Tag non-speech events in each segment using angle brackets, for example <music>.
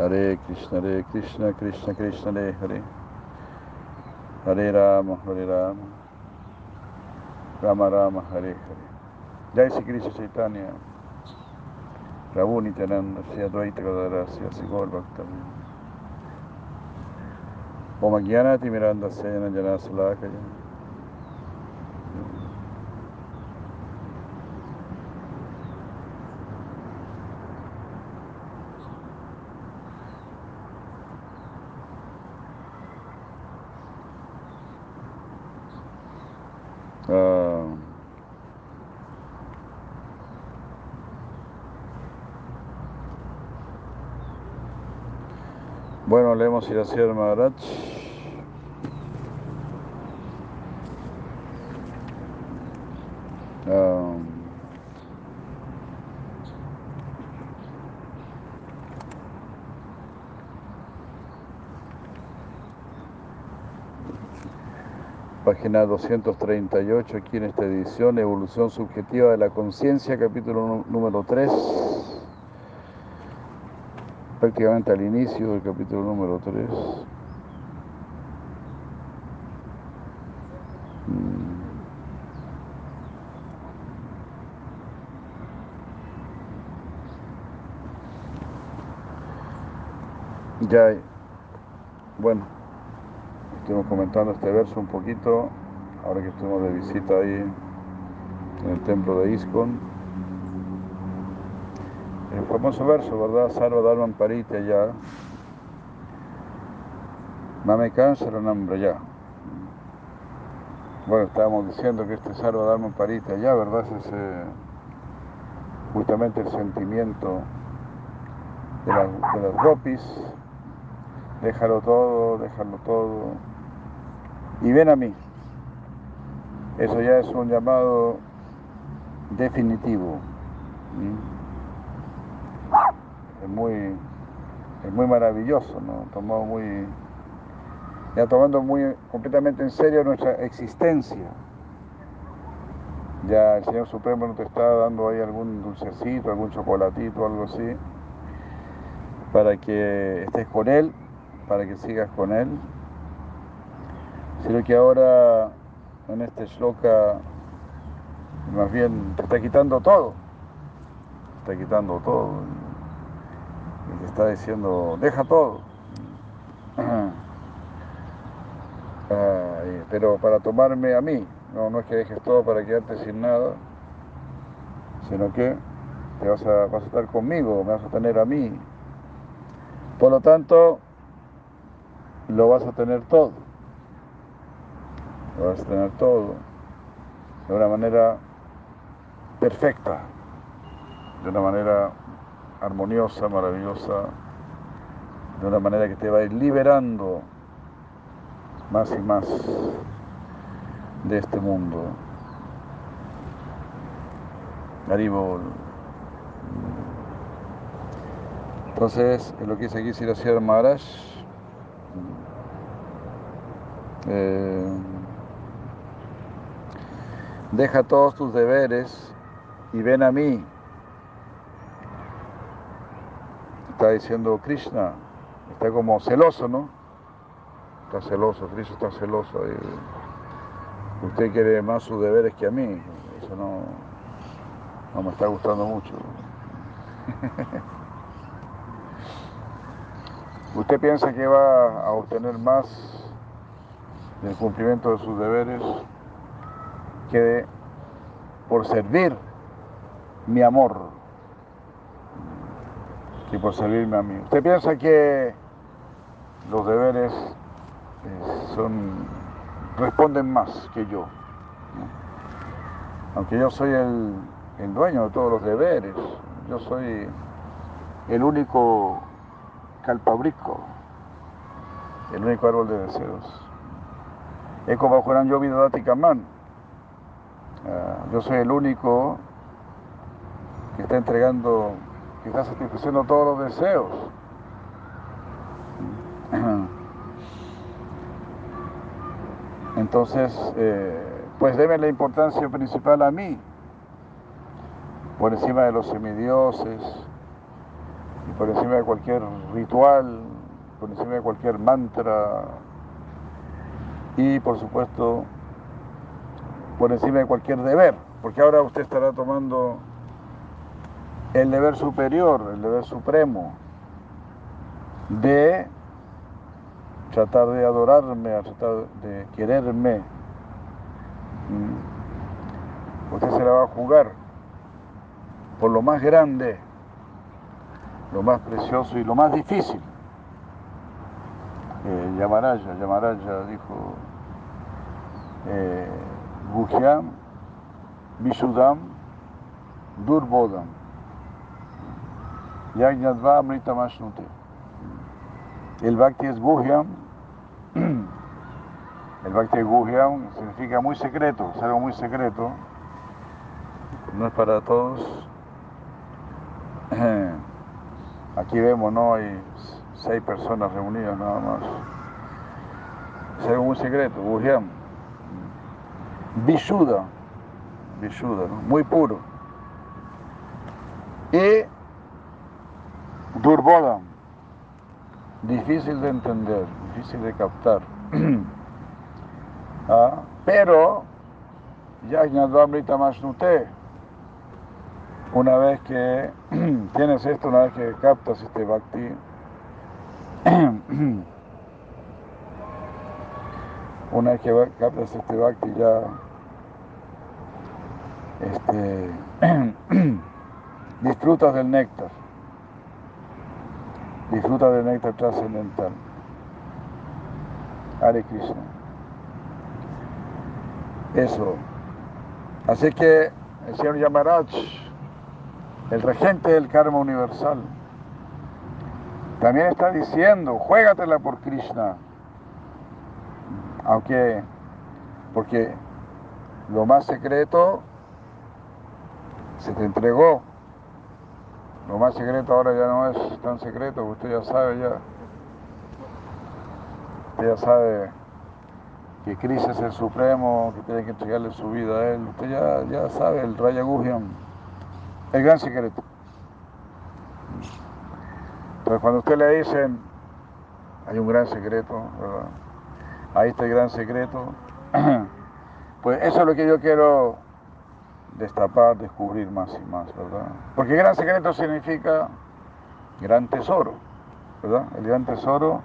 Hare Krishna, Hare Krishna, Krishna Krishna, Hare Hare. Hare Rama, Hare Rama. Rama Rama, Hare Hare. Jai Sri Krishna Chaitanya. Prabhu Nityananda, Sri Advaita Gadara, Sri Asigor Bhakta. Om Agyanati Miranda Sena Jana Salakaya. Ah, bueno, leemos Iracir Maharaj. Ah, página 238 aquí en esta edición, Evolución Subjetiva de la Conciencia, capítulo nú- número 3, prácticamente al inicio del capítulo número 3. Ya, bueno, estuvimos comentando este verso un poquito, ahora que estuvimos de visita ahí en el templo de Iskon. Famoso verso, ¿verdad? Sarva Dharman Paritya ya. Mame Kansaranam ya. Bueno, estábamos diciendo que este Sarva Dharman Paritya ya, ¿verdad? Es justamente el sentimiento de las, de las gopis. Déjalo todo, déjalo todo. Y ven a mí. Eso ya es un llamado definitivo. Es muy, es muy maravilloso, ¿no? Tomado muy, ya tomando muy completamente en serio nuestra existencia. Ya el Señor Supremo no te está dando ahí algún dulcecito, algún chocolatito, algo así, para que estés con Él, para que sigas con Él, sino que ahora en este shloka más bien te está quitando todo, te está quitando todo, está diciendo, deja todo. <clears throat> Pero para tomarme a mí, no, no es que dejes todo para quedarte sin nada, sino que te vas a, vas a estar conmigo, me vas a tener a mí. Por lo tanto, lo vas a tener todo. Lo vas a tener todo de una manera perfecta, de una manera armoniosa, maravillosa, de una manera que te va a ir liberando más y más de este mundo. Haribol. Entonces, lo que dice aquí Siracir Maharaj, eh, deja todos tus deberes y ven a mí. Está diciendo Krishna, está como celoso, ¿no? Está celoso, Krishna está celoso. usted quiere más sus deberes que a mí. Eso no, no me está gustando mucho. <laughs> ¿Usted piensa que va a obtener más del cumplimiento de sus deberes que de- por servir mi amor, que por servirme a mí? ¿Usted piensa que los deberes eh, son responden más que yo? Aunque yo soy el, dueño de todos los deberes, yo soy el único calpabrico, el único árbol de deseos. Eko Bajuran Yovi Dati Kaman. Ah, Yo soy el único que está entregando, que está satisfaciendo todos los deseos. Entonces, eh, pues deme la importancia principal a mí, por encima de los semidioses y por encima de cualquier ritual, por encima de cualquier mantra y por supuesto por encima de cualquier deber, porque ahora usted estará tomando el deber superior, el deber supremo de tratar de adorarme, tratar de quererme. Mm. Usted se la va a jugar por lo más grande, lo más precioso y lo más difícil. Eh, Yamaraya, Yamaraya dijo, eh, Guhyam, Vishudam, Yagnadva Amrita Mashnute. El Bhakti es Guhyam, <clears throat> el Bhakti Guhyam significa muy secreto, es algo muy secreto, no es para todos. <clears throat> Aquí vemos, ¿no? Hay seis personas reunidas nada más. Es algo muy secreto, Guhyam. Vishuda, Vishuda, ¿no? muy puro. Y Durbodam, difícil de entender, difícil de captar. <clears throat> ¿Ah? Pero, ya Masnute, una vez que <clears throat> tienes esto, una vez que captas este bhakti, <clears throat> una vez que captas este bhakti ya este, disfrutas del néctar disfruta del néctar trascendental. Hare Krishna. Eso. Así que el señor Yamaraj, el regente del karma universal, también está diciendo, juégatela por Krishna. Aunque, porque lo más secreto se te entregó lo más secreto ahora ya no es tan secreto, usted ya sabe ya. Usted ya sabe que Cristo es el supremo, que tiene que entregarle su vida a él. Usted ya, ya sabe el Raya Gujian, el gran secreto. Entonces cuando usted le dicen, hay un gran secreto, ¿verdad? Ahí está el gran secreto. <clears throat> Pues eso es lo que yo quiero destapar, descubrir más y más, ¿verdad? Porque gran secreto significa gran tesoro, ¿verdad? El gran tesoro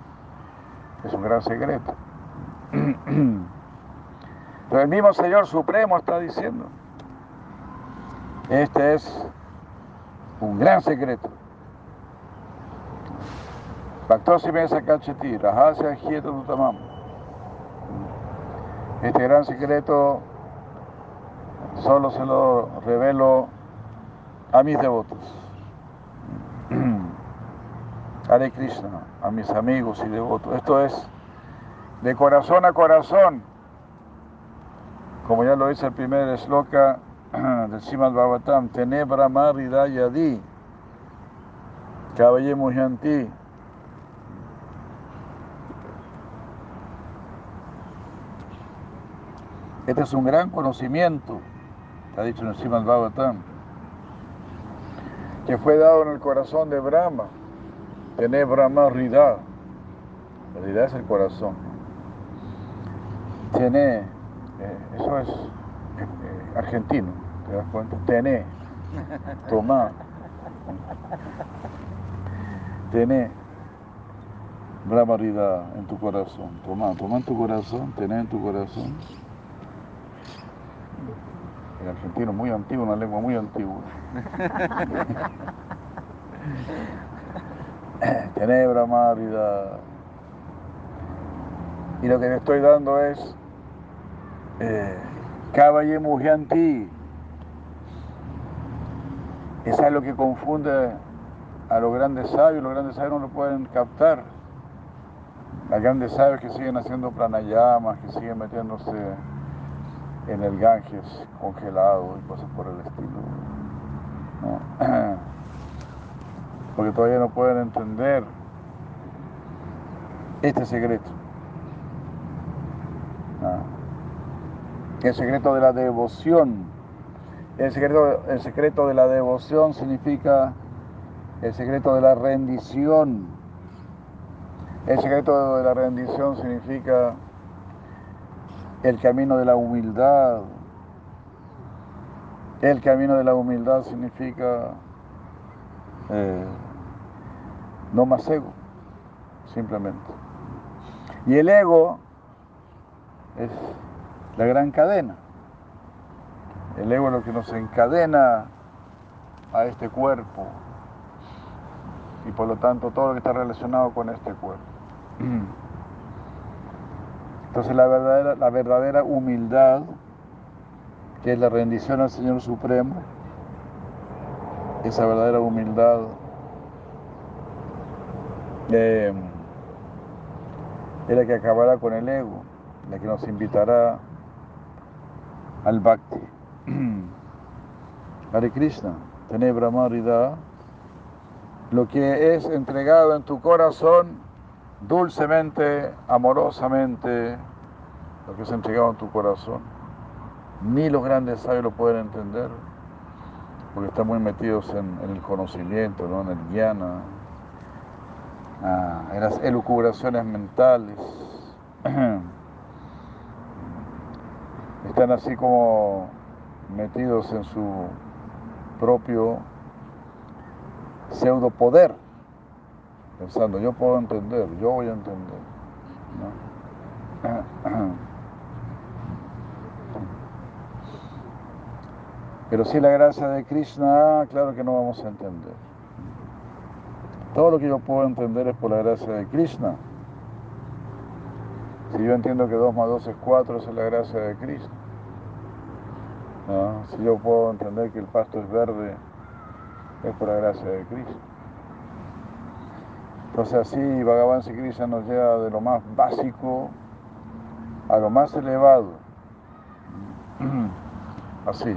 es un gran secreto. <clears throat> Pero el mismo Señor Supremo está diciendo, este es un gran secreto. Este gran secreto solo se lo revelo a mis devotos. <clears throat> Hare Krishna, a mis amigos y devotos. Esto es de corazón a corazón, como ya lo dice el primer sloka <clears throat> del Simad Bhagavatam, Tenebra Maridayadi, Caballe Mujanti. Este es un gran conocimiento ha dicho en el Srimad Bhagavatam, que fue dado en el corazón de Brahma. Tener Brahma Rida. Rida es el corazón. Tiene, eh, eso es eh, argentino, ¿te das cuenta? Tené, toma. Tené Brahma Rida en tu corazón. Toma, toma en tu corazón, tené en tu corazón argentino muy antiguo, una lengua muy antigua. <laughs> Tenebra, márida. Y lo que le estoy dando es eh, Caballe. Esa es lo que confunde a los grandes sabios. Los grandes sabios no lo pueden captar. Los grandes sabios que siguen haciendo pranayamas, que siguen metiéndose en el Ganges congelado y cosas por el estilo. <clears throat> Porque todavía no pueden entender este secreto. El secreto de la devoción. El secreto, el secreto de la devoción significa el secreto de la rendición. El secreto de la rendición significa el camino de la humildad. El camino de la humildad significa eh, no más ego, simplemente. Y el ego es la gran cadena. El ego es lo que nos encadena a este cuerpo y por lo tanto todo lo que está relacionado con este cuerpo. <clears throat> Entonces la verdadera, la verdadera humildad, que es la rendición al Señor Supremo, esa verdadera humildad eh, es la que acabará con el ego, la que nos invitará al Bhakti. <clears throat> Hare Krishna, Tenebra Marida, lo que es entregado en tu corazón dulcemente, amorosamente, lo que es entregado en tu corazón. Ni los grandes sabios lo pueden entender, porque están muy metidos en, el conocimiento, ¿no? en el guiana, ah, en las elucubraciones mentales. <clears throat> Están así como metidos en su propio pseudo poder pensando, yo puedo entender, yo voy a entender. <clears throat> Pero si la gracia de Krishna, claro que no vamos a entender. Todo lo que yo puedo entender es por la gracia de Krishna. Si yo entiendo que 2 más 2 es 4, esa es la gracia de Krishna. Si yo puedo entender que el pasto es verde, es por la gracia de Krishna. Entonces así Bhagavan Krishna nos lleva de lo más básico a lo más elevado. <clears throat> Así,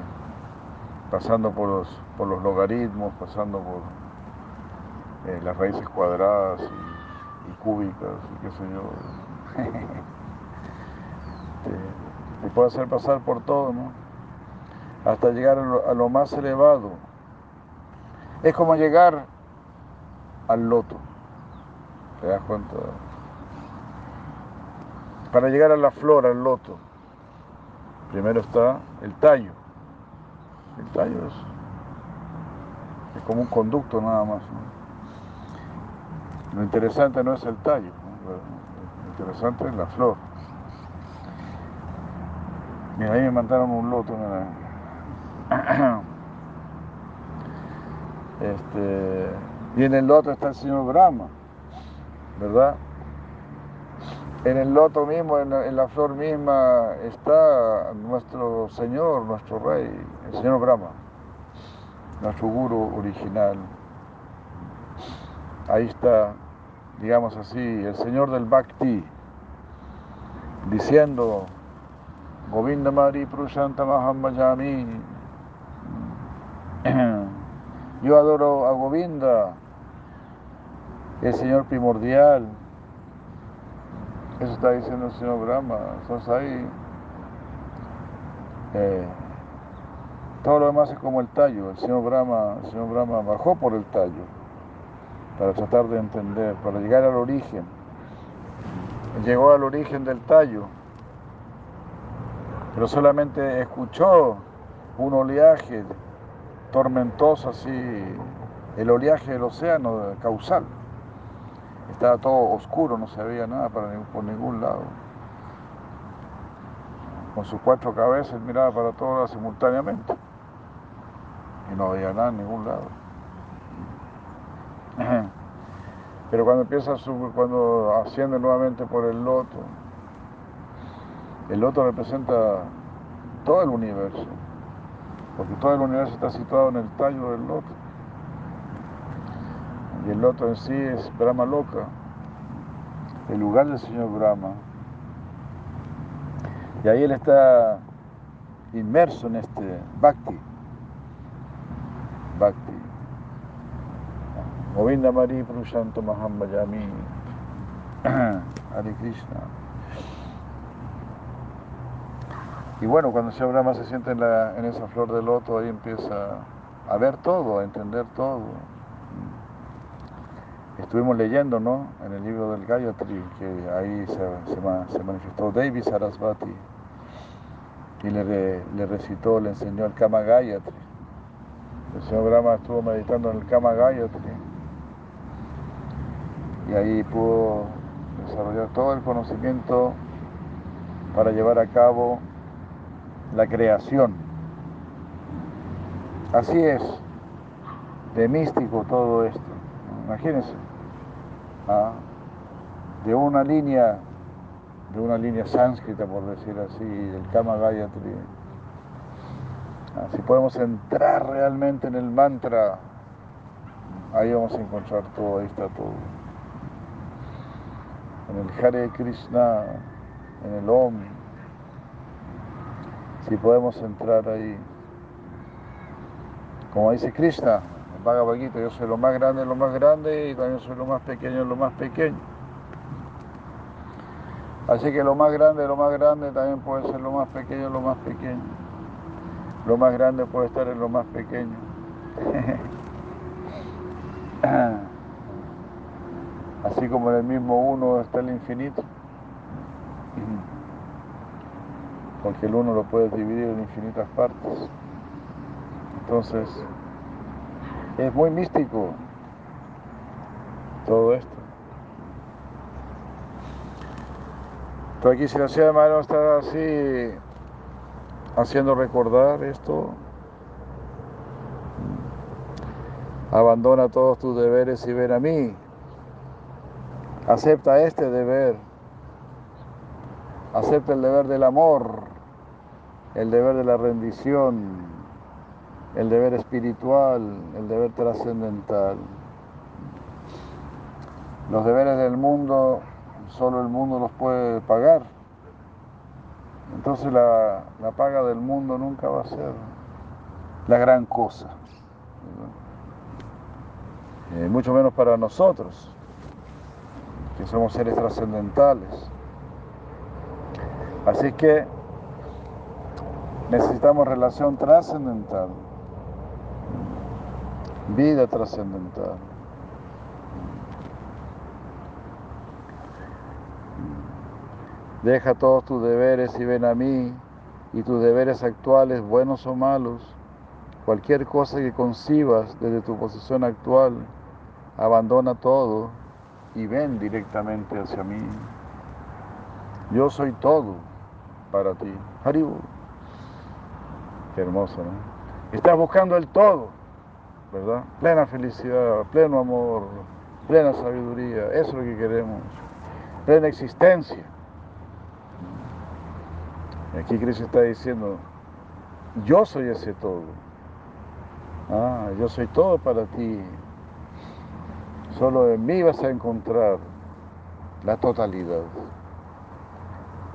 pasando por los, por los logaritmos, pasando por eh, las raíces cuadradas y, cúbicas y qué sé yo. <laughs> te, puede hacer pasar por todo, ¿no? Hasta llegar a lo más elevado. Es como llegar al loto. ¿Te das cuenta? Para llegar a la flor, al loto, primero está el tallo. El tallo es, como un conducto nada más. Lo interesante no es el tallo, lo interesante es la flor. Mira, ahí me mandaron un loto. <clears throat> Este, y en el loto está el señor Brahma. ¿Verdad? En el loto mismo, en la, flor misma, está nuestro Señor, nuestro Rey, el Señor Brahma, nuestro guru original. Ahí está, digamos así, el Señor del Bhakti, diciendo, Govinda Mari Prushanta Mahammayami, <clears throat> yo adoro a Govinda, el Señor primordial. Eso está diciendo el Señor Brahma. Entonces ahí eh, todo lo demás es como el tallo. El Señor Brahma, el Señor Brahma bajó por el tallo para tratar de entender, para llegar al origen. Llegó al origen del tallo, pero solamente escuchó un oleaje tormentoso así, el oleaje del océano causal. Estaba todo oscuro, no se veía nada por ningún lado. Con sus cuatro cabezas miraba para todos simultáneamente. Y no veía nada en ningún lado. <clears throat> Pero cuando empieza a cuando asciende nuevamente por el loto, el loto representa todo el universo, porque todo el universo está situado en el tallo del loto. Y el loto en sí es Brahma Loca, el lugar del señor Brahma. Y ahí él está inmerso en este Bhakti. Bhakti. Govinda Mari Mahambayami. <clears throat> Hare Krishna. Y bueno, cuando señor Brahma se siente en, en esa flor de loto, ahí empieza a ver todo, a entender todo. Estuvimos leyendo ¿no? en el libro del Gayatri, que ahí se, se, manifestó Devi Sarasvati y le, le, recitó, le enseñó el Kama Gayatri. El señor Brahma estuvo meditando en el Kama Gayatri y ahí pudo desarrollar todo el conocimiento para llevar a cabo la creación. Así es, de místico todo esto. Imagínense, ¿ah? de una línea, de una línea sánscrita, por decir así, el Kama Gayatri. Si podemos entrar realmente en el mantra, ahí vamos a encontrar todo, ahí está todo. En el Hare Krishna, en el Om, si podemos entrar ahí. Como dice Krishna, el Bhagavad Gita, yo soy lo más grande lo más grande y también soy lo más pequeño lo más pequeño. Así que lo más grande lo más grande también puede ser lo más pequeño lo más pequeño. Lo más grande puede estar en lo más pequeño. <laughs> Así como en el mismo uno está el infinito porque el uno lo puedes dividir en infinitas partes. Entonces, es muy místico todo esto. Pero aquí si la ciudad de está así haciendo recordar esto, abandona todos tus deberes y ven a mí. Acepta este deber Acepta el deber del amor, el deber de la rendición, el deber espiritual, el deber trascendental. Los deberes del mundo, solo el mundo los puede pagar. Entonces la, paga del mundo nunca va a ser la gran cosa. Eh, mucho menos para nosotros, que somos seres trascendentales. Así que necesitamos relación trascendental, vida trascendental. Deja todos tus deberes y ven a mí, y tus deberes actuales, buenos o malos, cualquier cosa que concibas desde tu posición actual, abandona todo y ven directamente hacia mí. Yo soy todo para ti. Haribu. Qué hermoso, ¿no? Estás buscando el todo, ¿verdad? Plena felicidad, pleno amor, plena sabiduría. Eso es lo que queremos. Plena existencia. Y aquí Cristo está diciendo, yo soy ese todo. Ah, yo soy todo para ti. Solo en mí vas a encontrar la totalidad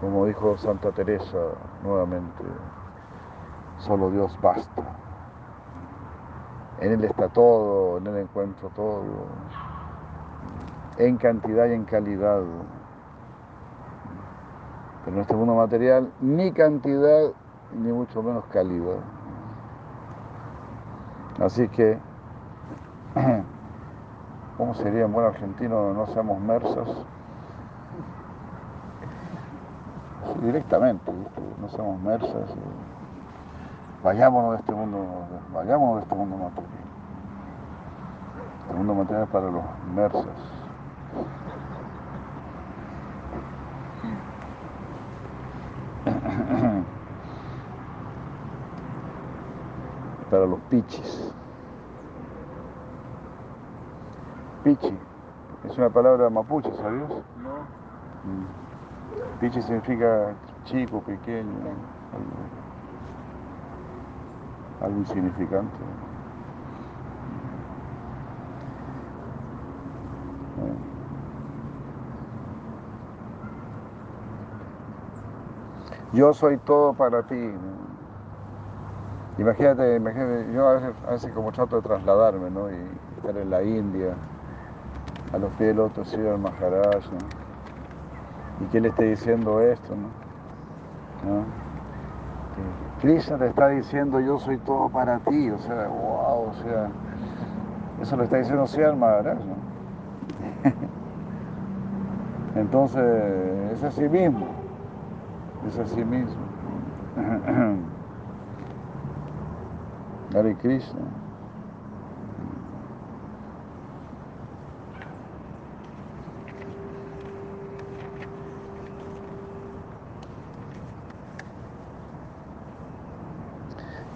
como dijo Santa Teresa nuevamente, solo Dios basta. En Él está todo, en Él encuentro todo, en cantidad y en calidad. Pero este mundo material, ni cantidad, ni mucho menos calidad. Así que, <clears throat> ¿cómo sería en buen argentino no seamos mersas? directamente, no somos mersas. Vayámonos de este mundo, vayámonos de este mundo material. Este mundo material para los mersas. <coughs> para los pichis. Pichi, es una palabra mapuche, ¿sabías? No. Mm. Pichi significa chico, pequeño, algo, insignificante. Yo soy todo para ti. Imagínate, imagínate, yo a veces, como trato de trasladarme, ¿no? Y estar en la India, a los pies del otro Sri Maharaj, ¿no? y que él esté diciendo esto, ¿no? Krishna te está diciendo yo soy todo para ti, o sea, wow, o sea, eso lo está diciendo Sian Maharaj, ¿no? <laughs> Entonces, es así mismo, es así mismo. <clears throat> Hare Krishna.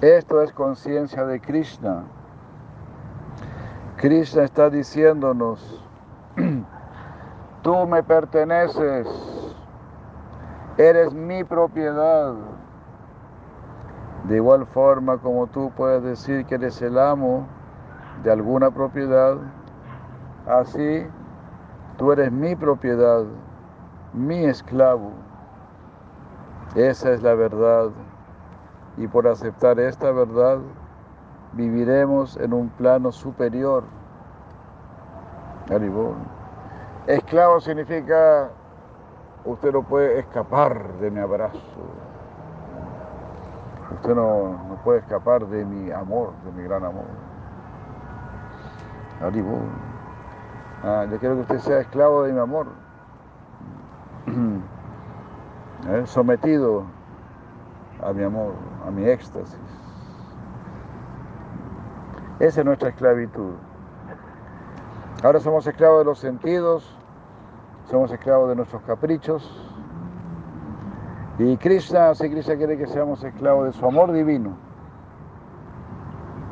Esto es conciencia de Krishna. Krishna está diciéndonos, <clears throat> tú me perteneces, eres mi propiedad. De igual forma como tú puedes decir que eres el amo de alguna propiedad, así tú eres mi propiedad, mi esclavo. Esa es la verdad y por aceptar esta verdad viviremos en un plano superior. Esclavo significa usted no puede escapar de mi abrazo. Usted no, no puede escapar de mi amor, de mi gran amor. Ah, yo quiero que usted sea esclavo de mi amor. <clears throat> ¿Eh? Sometido a mi amor, a mi éxtasis. Esa es nuestra esclavitud. Ahora somos esclavos de los sentidos, somos esclavos de nuestros caprichos. Y Krishna, si Krishna quiere que seamos esclavos de su amor divino.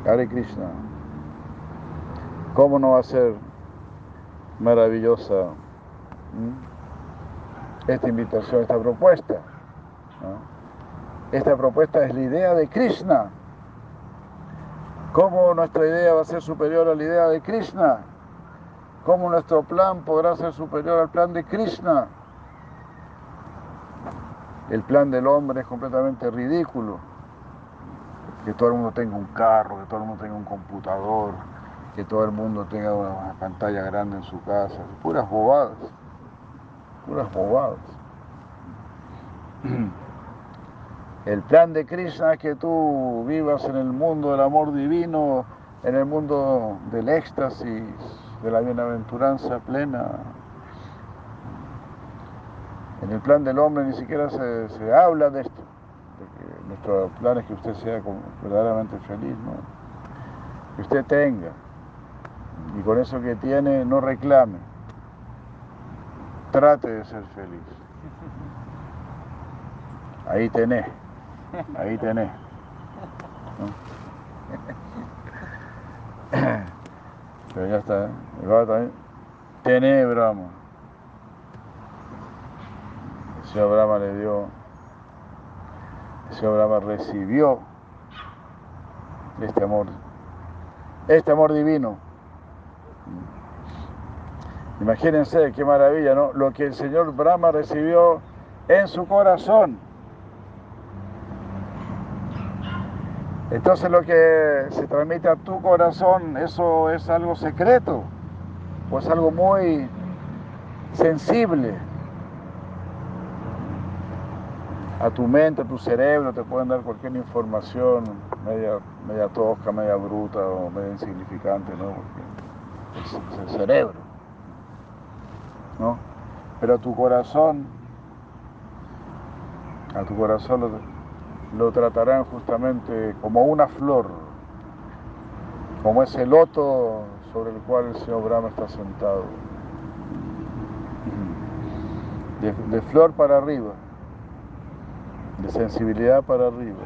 Hare Krishna. ¿Cómo no va a ser maravillosa esta invitación, esta propuesta? Esta propuesta es la idea de Krishna. ¿Cómo nuestra idea va a ser superior a la idea de Krishna? ¿Cómo nuestro plan podrá ser superior al plan de Krishna? El plan del hombre es completamente ridículo. Que todo el mundo tenga un carro, que todo el mundo tenga un computador, que todo el mundo tenga una pantalla grande en su casa. Puras bobadas. Puras bobadas. <clears throat> El plan de Krishna es que tú vivas en el mundo del amor divino, en el mundo del éxtasis, de la bienaventuranza plena. En el plan del hombre ni siquiera se, habla de esto. Nuestro plan es que usted sea verdaderamente feliz, ¿no? Que usted tenga. Y con eso que tiene, no reclame. Trate de ser feliz. Ahí tenés. Ahí tenés. Pero ya está, ¿eh? El también. Tenés Brahma. El señor Brahma le dio. El señor Brahma recibió este amor. Este amor divino. Imagínense qué maravilla, ¿no? Lo que el señor Brahma recibió en su corazón. Entonces lo que se transmite a tu corazón, eso es algo secreto, o es algo muy sensible. A tu mente, a tu cerebro te pueden dar cualquier información media, media tosca, media bruta o media insignificante, ¿no? Porque es, el cerebro, ¿no? Pero a tu corazón, a tu corazón lo, lo tratarán justamente como una flor, como ese loto sobre el cual el señor Brahma está sentado. De, flor para arriba, de sensibilidad para arriba.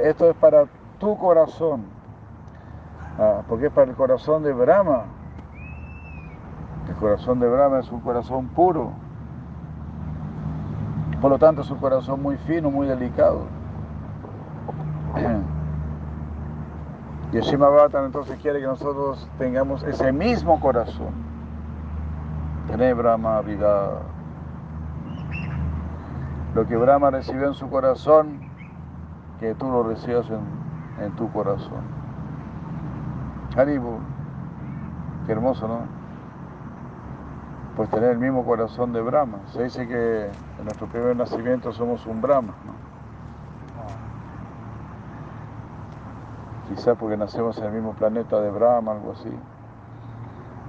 esto es para tu corazón, ah, porque es para el corazón de Brahma. El corazón de Brahma es un corazón puro. Por lo tanto es un corazón muy fino, muy delicado. <clears throat> Y el Shimabatan entonces quiere que nosotros tengamos ese mismo corazón. Tener Brahma vida. Lo que Brahma recibió en su corazón, que tú lo recibas en, en tu corazón. Haribu, qué hermoso, ¿no? Pues tener el mismo corazón de Brahma. Se dice que en nuestro primer nacimiento somos un Brahma, ¿no? Quizás porque nacemos en el mismo planeta de Brahma, algo así.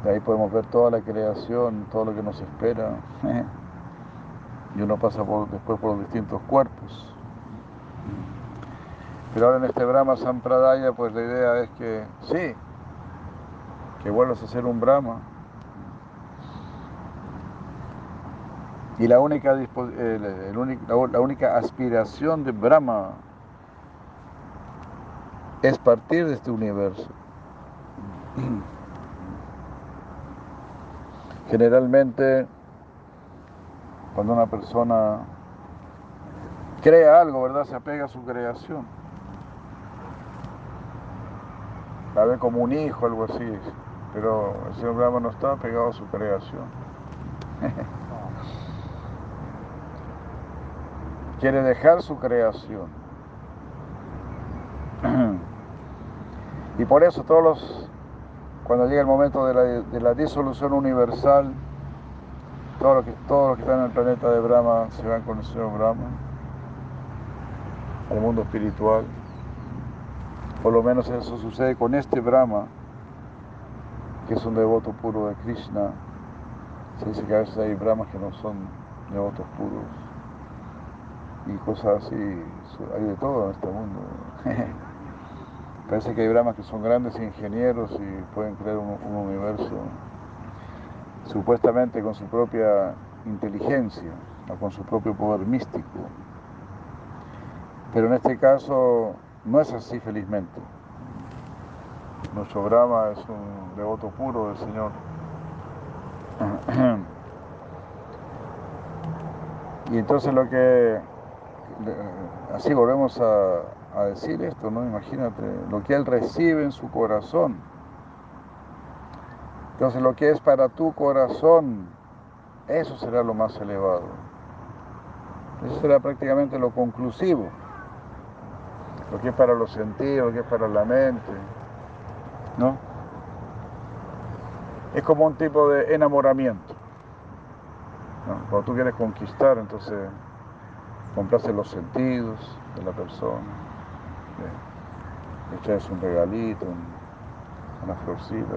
De ahí podemos ver toda la creación, todo lo que nos espera. y uno pasa por, después por los distintos cuerpos. Pero ahora en este Brahma Sampradaya, pues la idea es que sí, que vuelvas a ser un Brahma. Y la única, la única aspiración de Brahma es partir de este universo. <clears throat> Generalmente, cuando una persona crea algo, ¿verdad? Se apega a su creación. La ve como un hijo, algo así. Pero el señor Brahma no está apegado a su creación. <laughs> Quiere dejar su creación. y por eso todos los, cuando llega el momento de la, de la disolución universal, todos los que, todo que están en el planeta de Brahma se van con el señor Brahma al mundo espiritual. Por lo menos eso sucede con este Brahma, que es un devoto puro de Krishna. Se dice que a veces hay Brahmas que no son devotos puros y cosas así, hay de todo en este mundo. <laughs> Parece que hay Brahmas que son grandes ingenieros y pueden crear un, un universo supuestamente con su propia inteligencia o con su propio poder místico. Pero en este caso no es así, felizmente. Nuestro Brahma es un devoto puro del Señor. <clears throat> Y entonces lo que, así volvemos a, decir esto, ¿no? Imagínate, lo que Él recibe en su corazón. Entonces lo que es para tu corazón, eso será lo más elevado. Eso será prácticamente lo conclusivo lo que es para los sentidos, lo que es para la mente, ¿no? Es como un tipo de enamoramiento. Cuando tú quieres conquistar, entonces complaces los sentidos de la persona, le echas un regalito, una florcita,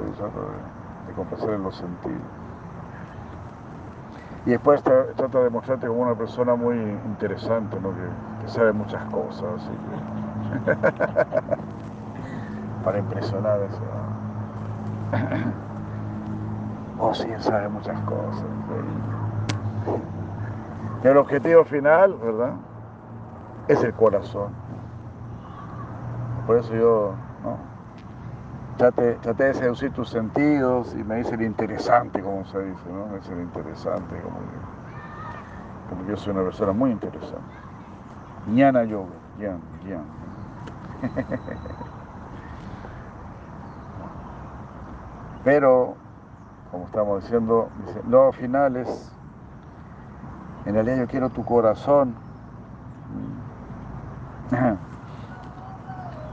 de, complacer en los sentidos. Y después trata de mostrarte como una persona muy interesante, ¿no? que, sabe muchas cosas. <laughs> Para impresionar eso. <clears throat> Oh, sí, sabe muchas cosas. El objetivo final, ¿verdad? Es el corazón. Por eso yo, ¿no? Trate, de seducir tus sentidos y me dice el interesante, como se dice, ¿no? Me dice el interesante, como que, yo soy una persona muy interesante. Ñana yoga, yan, yan. <laughs> Pero, como estamos diciendo, dice, no finales, en realidad yo quiero tu corazón.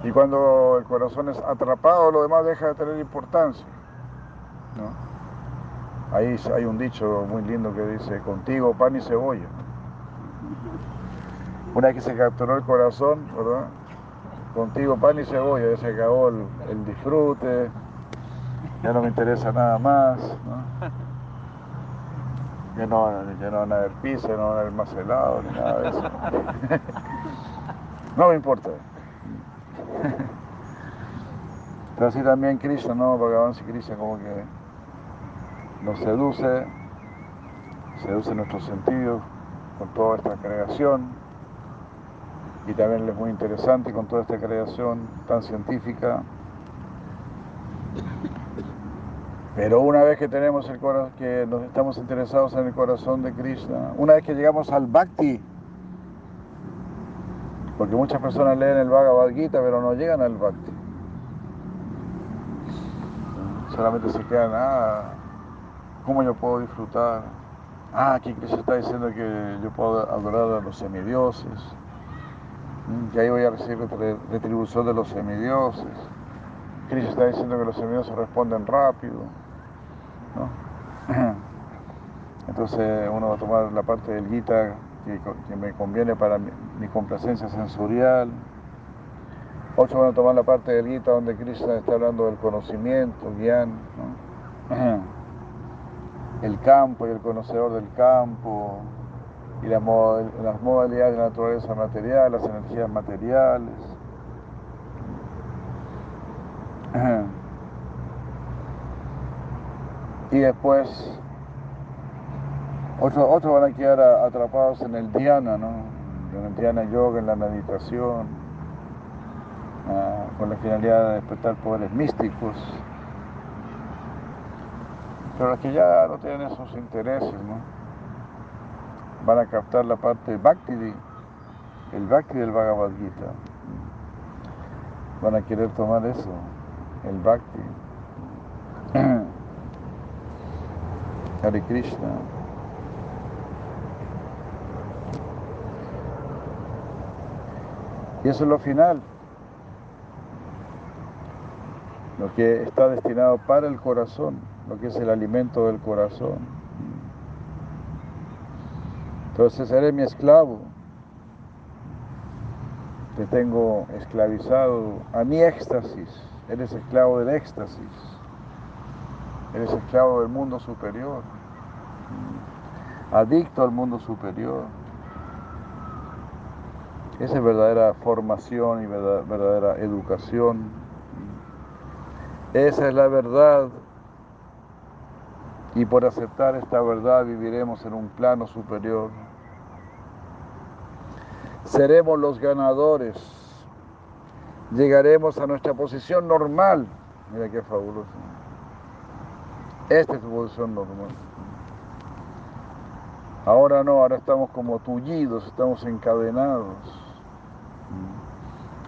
Y cuando el corazón es atrapado, lo demás deja de tener importancia. Ahí hay un dicho muy lindo que dice, contigo pan y cebolla. Una vez que se capturó el corazón, ¿verdad? contigo pan y cebolla, ya se acabó el, disfrute, ya no me interesa nada más. Ya no, ya no van a haber pizza, no van a haber más helado, ni nada de eso. <laughs> no me importa. Pero así también Cristo, ¿no? Bhagavan y Cristo como que nos seduce, seduce nuestros sentidos con toda esta creación y también es muy interesante con toda esta creación tan científica. Pero una vez que tenemos el corazón, que nos estamos interesados en el corazón de Krishna, una vez que llegamos al Bhakti, porque muchas personas leen el Bhagavad Gita pero no llegan al Bhakti. Solamente se quedan, ah, ¿cómo yo puedo disfrutar? Ah, aquí Krishna está diciendo que yo puedo adorar a los semidioses que ahí voy a recibir retribución de los semidioses. Cristo está diciendo que los semidioses responden rápido. <clears throat> Entonces uno va a tomar la parte del Gita que, me conviene para mi, complacencia sensorial. Otros van a tomar la parte del Gita donde Krishna está hablando del conocimiento, guián. <clears throat> el campo y el conocedor del campo y las modalidades de la naturaleza material, las energías materiales. <clears throat> Y después otros, otros van a quedar atrapados en el dhyana, ¿no? en el dhyana yoga, en la meditación, ah, con la finalidad de despertar poderes místicos. Pero los que ya no tienen esos intereses, ¿no? van a captar la parte bhakti, el bhakti del Bhagavad Gita. Van a querer tomar eso, el bhakti. Hare Krishna. Y eso es lo final, lo que está destinado para el corazón, lo que es el alimento del corazón. Entonces seré mi esclavo. Te tengo esclavizado a mi éxtasis. Eres esclavo del éxtasis. Eres esclavo del mundo superior. Adicto al mundo superior. Esa es verdadera formación y verdadera educación. Esa es la verdad. Y por aceptar esta verdad viviremos en un plano superior. Seremos los ganadores. Llegaremos a nuestra posición normal. Mira qué fabuloso. Esta es tu posición normal. Ahora no, ahora estamos como tullidos, estamos encadenados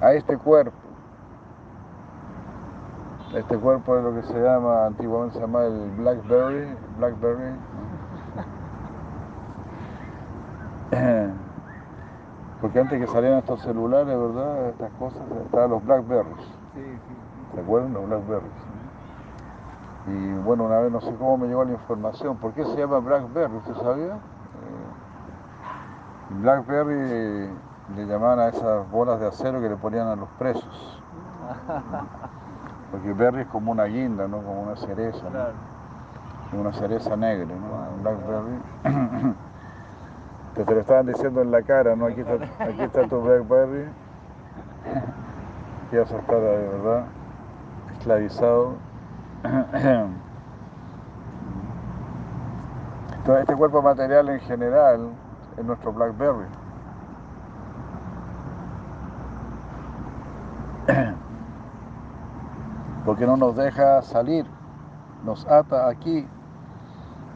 a este cuerpo. Este cuerpo es lo que se llama, antiguamente se llama el Blackberry, Blackberry. <clears throat> Porque antes que salieran estos celulares, ¿verdad? Estas cosas, estaban los Blackberries. Sí, sí. ¿Se acuerdan? Los Blackberries. Y bueno, una vez no sé cómo me llegó la información. ¿Por qué se llama Blackberry? ¿Usted sabía? Blackberry le llamaban a esas bolas de acero que le ponían a los presos. <laughs> Porque berry es como una guinda, ¿no? Como una cereza, Una cereza negra, ¿no? Blackberry. Te, te lo estaban diciendo en la cara, ¿no? Aquí está, aquí está tu Blackberry. Y vas a estar, de verdad, esclavizado. Entonces, este cuerpo material en general es nuestro Blackberry. <clears throat> porque no nos deja salir, nos ata aquí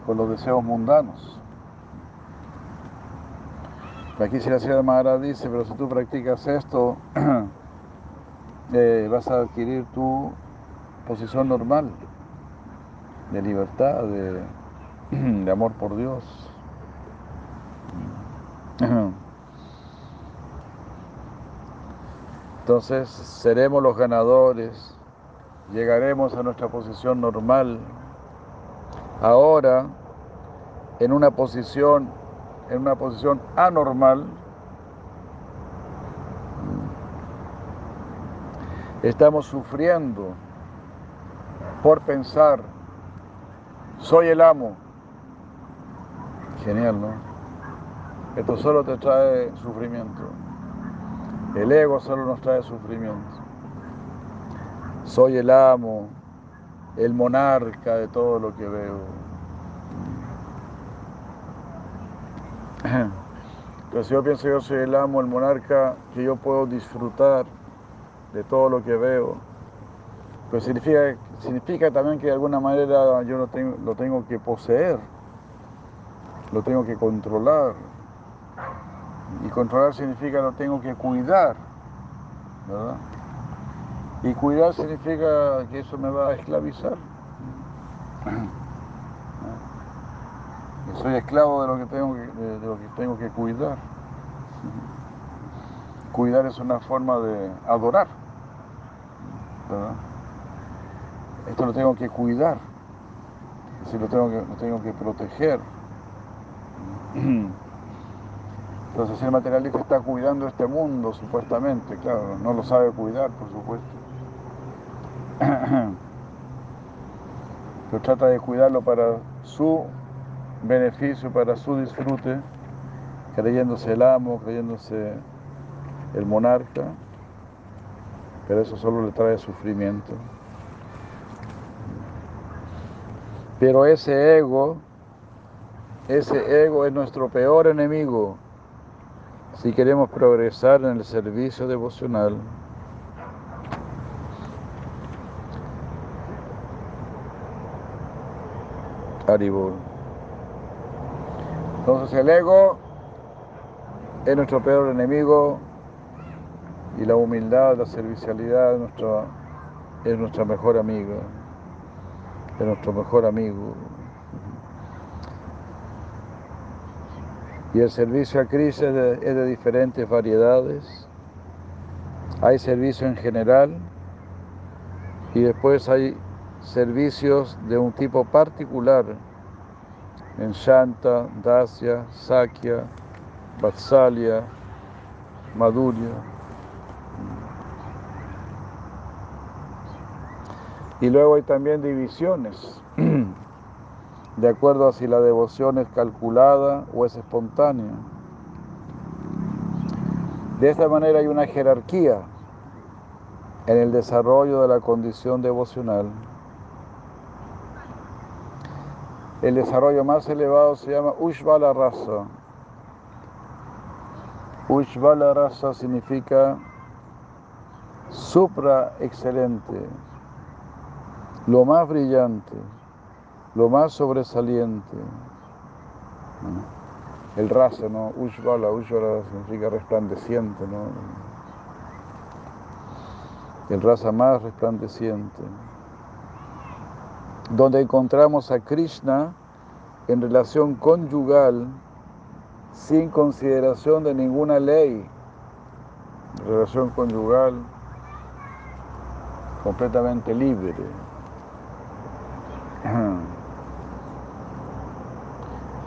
con los deseos mundanos. Aquí si la señora Maharaj dice, pero si tú practicas esto, <clears throat> eh, vas a adquirir tu posición normal de libertad, de, <clears throat> de amor por Dios. Entonces seremos los ganadores llegaremos a nuestra posición normal. Ahora, en una posición, en una posición anormal, estamos sufriendo por pensar, soy el amo. Genial, ¿no? Esto solo te trae sufrimiento. El ego solo nos trae sufrimiento soy el amo, el monarca de todo lo que veo. <clears throat> Entonces yo pienso yo soy el amo, el monarca, que yo puedo disfrutar de todo lo que veo. Pero significa, significa también que de alguna manera yo lo tengo, lo tengo que poseer, lo tengo que controlar. Y controlar significa lo tengo que cuidar, ¿verdad? Y cuidar significa que eso me va a esclavizar. <clears throat> soy esclavo de lo que tengo que, de, lo que, tengo que cuidar. Cuidar es una forma de adorar. Esto lo tengo que cuidar. Es lo tengo lo tengo que proteger. <clears throat> Entonces el materialista está cuidando este mundo, supuestamente, claro, no lo sabe cuidar, por supuesto. <clears throat> Pero trata de cuidarlo para su beneficio para su disfrute, creyéndose el amo, creyéndose el monarca, pero eso solo le trae sufrimiento. Pero ese ego, ese ego es nuestro peor enemigo si queremos progresar en el servicio devocional. Aribur. Entonces el ego es nuestro peor enemigo y la humildad, la servicialidad es nuestra, es nuestra mejor amiga, es nuestro mejor amigo. Y el servicio a Cristo es de, es de diferentes variedades. Hay servicio en general y después hay servicios de un tipo particular en Shanta, Dasya, Sakya, Vatsalya, Madhurya. Y luego hay también divisiones, <clears throat> de acuerdo a si la devoción es calculada o es espontánea. De esta manera hay una jerarquía en el desarrollo de la condición devocional. El desarrollo más elevado se llama Ushvala Rasa. Ushvala Rasa significa supra excelente, lo más brillante, lo más sobresaliente. El rasa, ¿no? Ushvala, Ushvala significa resplandeciente, ¿no? El rasa más resplandeciente donde encontramos a Krishna en relación conyugal sin consideración de ninguna ley, relación conyugal completamente libre.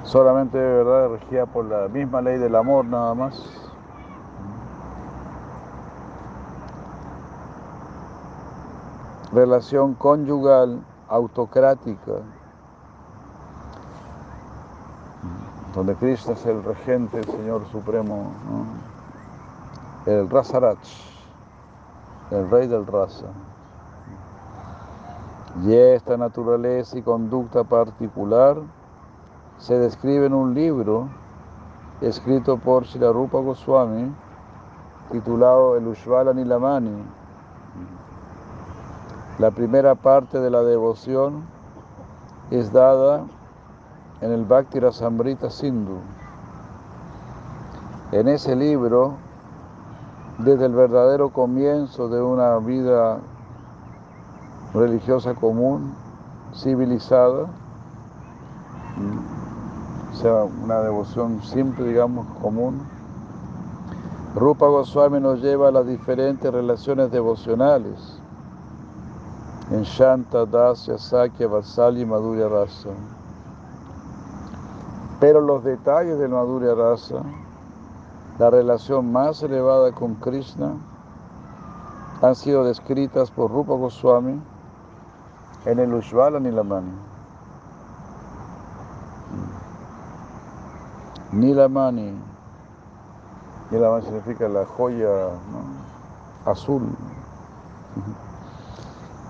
Solamente verdad regida por la misma ley del amor nada más. Relación conyugal autocrática, donde Cristo es el regente, el Señor Supremo, el Rasarach, el rey del Rasa. Y esta naturaleza y conducta particular se describe en un libro escrito por Shilarupa Goswami titulado El Ushvala Nilamani la primera parte de la devoción es dada en el Bhakti Rasamrita Sindhu. En ese libro, desde el verdadero comienzo de una vida religiosa común, civilizada, sea, una devoción simple, digamos, común, Rupa Goswami nos lleva a las diferentes relaciones devocionales en Shanta, Dasya, Sakya, Vatsali y Madhurya Rasa. Pero los detalles del Madhurya Rasa, la relación más elevada con Krishna, han sido descritas por Rupa Goswami en el Ushvala Nilamani. Nilamani. Nilamani significa la joya azul.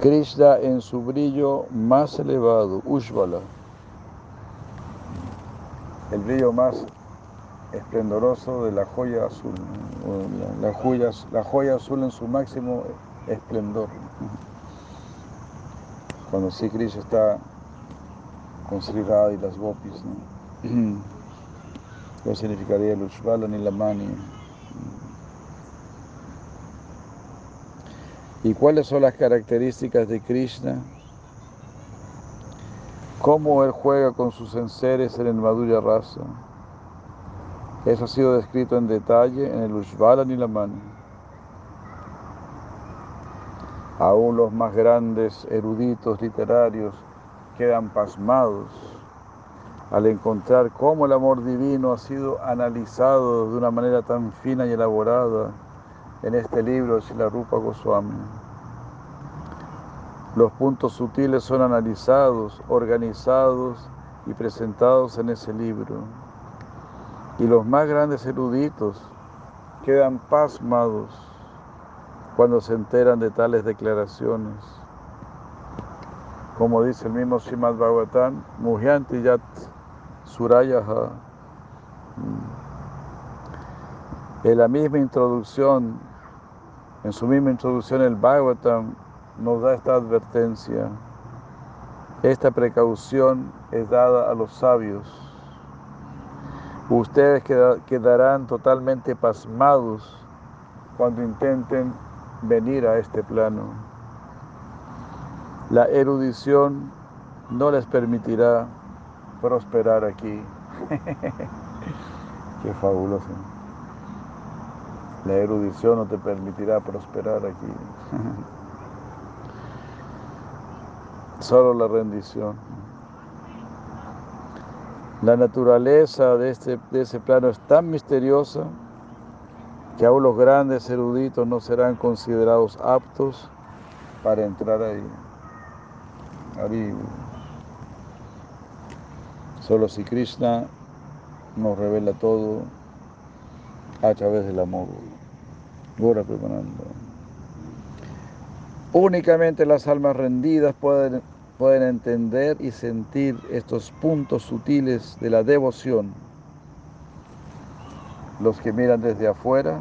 Krishna en su brillo más elevado, Ushvala, el brillo más esplendoroso de la joya azul, la, joya, la joya azul en su máximo esplendor. Cuando sí Krishna está con Sri y las gopis, ¿no? Lo significaría el Ushvala ni la mani. ¿Y cuáles son las características de Krishna? Cómo él juega con sus enseres en el Madhurya Rasa. Eso ha sido descrito en detalle en el Ushvala Nilamani. Aún los más grandes eruditos literarios quedan pasmados al encontrar cómo el amor divino ha sido analizado de una manera tan fina y elaborada en este libro de la Rupa Goswami. Los puntos sutiles son analizados, organizados y presentados en ese libro. Y los más grandes eruditos quedan pasmados cuando se enteran de tales declaraciones. Como dice el mismo Srimad Bhagavatam, Mujyanti Yat Surayaha. En la misma introducción, en su misma introducción, el Bhagavatam nos da esta advertencia. Esta precaución es dada a los sabios. Ustedes quedarán totalmente pasmados cuando intenten venir a este plano. La erudición no les permitirá prosperar aquí. <laughs> Qué fabuloso. La erudición no te permitirá prosperar aquí. <laughs> Solo la rendición. La naturaleza de, este, de ese plano es tan misteriosa que aún los grandes eruditos no serán considerados aptos para entrar ahí. Solo si Krishna nos revela todo a través del amor. Gora Únicamente las almas rendidas pueden, pueden entender y sentir estos puntos sutiles de la devoción. Los que miran desde afuera,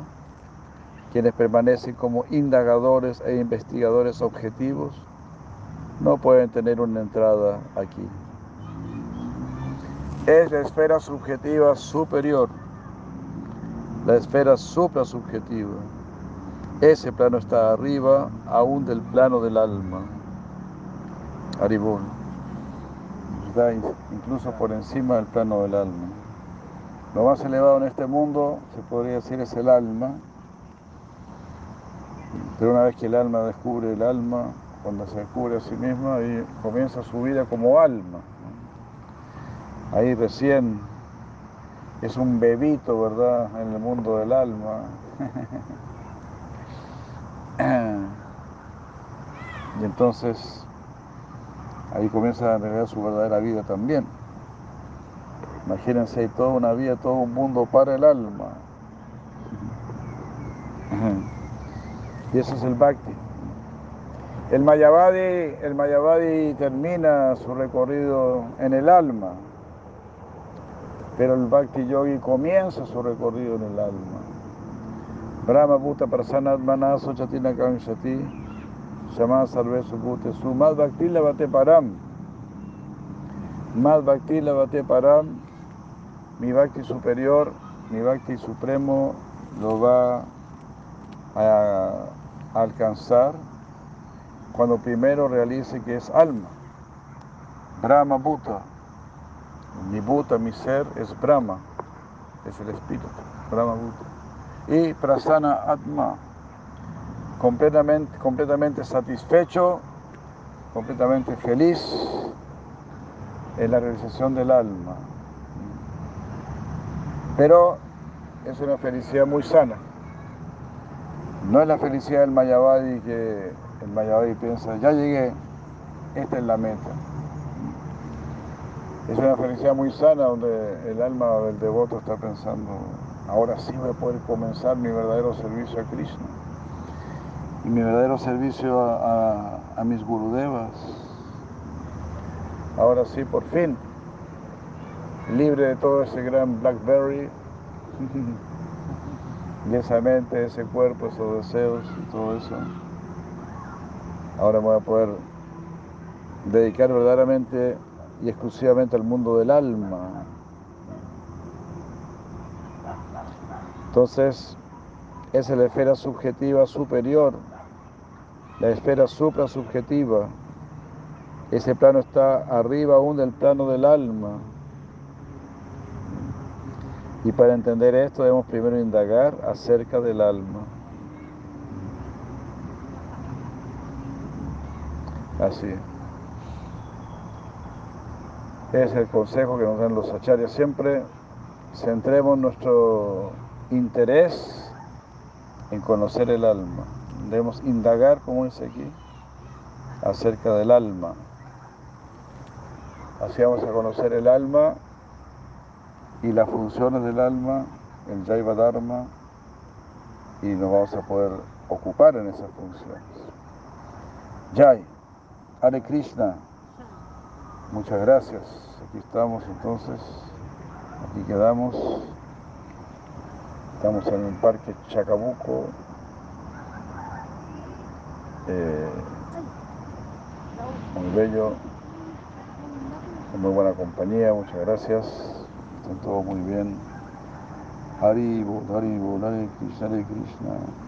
quienes permanecen como indagadores e investigadores objetivos, no pueden tener una entrada aquí. Es la esfera subjetiva superior, la esfera suprasubjetiva ese plano está arriba aún del plano del alma. Aribol. Está incluso por encima del plano del alma. Lo más elevado en este mundo, se podría decir, es el alma. Pero una vez que el alma descubre el alma, cuando se descubre a sí misma, ahí comienza su vida como alma. Ahí recién es un bebito, ¿verdad?, en el mundo del alma. Y entonces ahí comienza a tener su verdadera vida también. Imagínense toda una vida, todo un mundo para el alma. Y eso es el Bhakti. El Mayavadi, el Mayavadi termina su recorrido en el alma, pero el Bhakti Yogi comienza su recorrido en el alma. Brahma Bhuta Prasanat Manaso Chatina Kanshati Shama Sarve Subhute Su Mad Bhakti Lavate Param Mad Bhakti Lavate Param mi Bhakti superior, mi Bhakti supremo lo va a alcanzar cuando primero realice que es alma. Brahma Bhuta. Mi Bhuta, mi ser, es Brahma, es el espíritu. Brahma Bhuta y prasana atma, completamente, completamente satisfecho, completamente feliz en la realización del alma. Pero es una felicidad muy sana. No es la felicidad del Mayavadi que el Mayavadi piensa, ya llegué, esta es la meta. Es una felicidad muy sana donde el alma del devoto está pensando, ahora sí voy a poder comenzar mi verdadero servicio a Krishna y mi verdadero servicio a, mis gurudevas. Ahora sí, por fin, libre de todo ese gran Blackberry, <laughs> y esa mente, ese cuerpo, esos deseos y todo eso. Ahora voy a poder dedicar verdaderamente y exclusivamente al mundo del alma. Entonces, es la esfera subjetiva superior, la esfera suprasubjetiva. Ese plano está arriba aún del plano del alma. Y para entender esto debemos primero indagar acerca del alma. Así. Es el consejo que nos dan los acharyas. Siempre centremos nuestro interés en conocer el alma. Debemos indagar, como dice aquí, acerca del alma. Así vamos a conocer el alma y las funciones del alma, el Jaiva Dharma, y nos vamos a poder ocupar en esas funciones. Jai, Hare Krishna, muchas gracias. Aquí estamos entonces, aquí quedamos. Estamos en el parque Chacabuco. Eh, muy bello, muy buena compañía, muchas gracias. Están todos muy bien. Hari Haribo, Hare Krishna, Hare Krishna.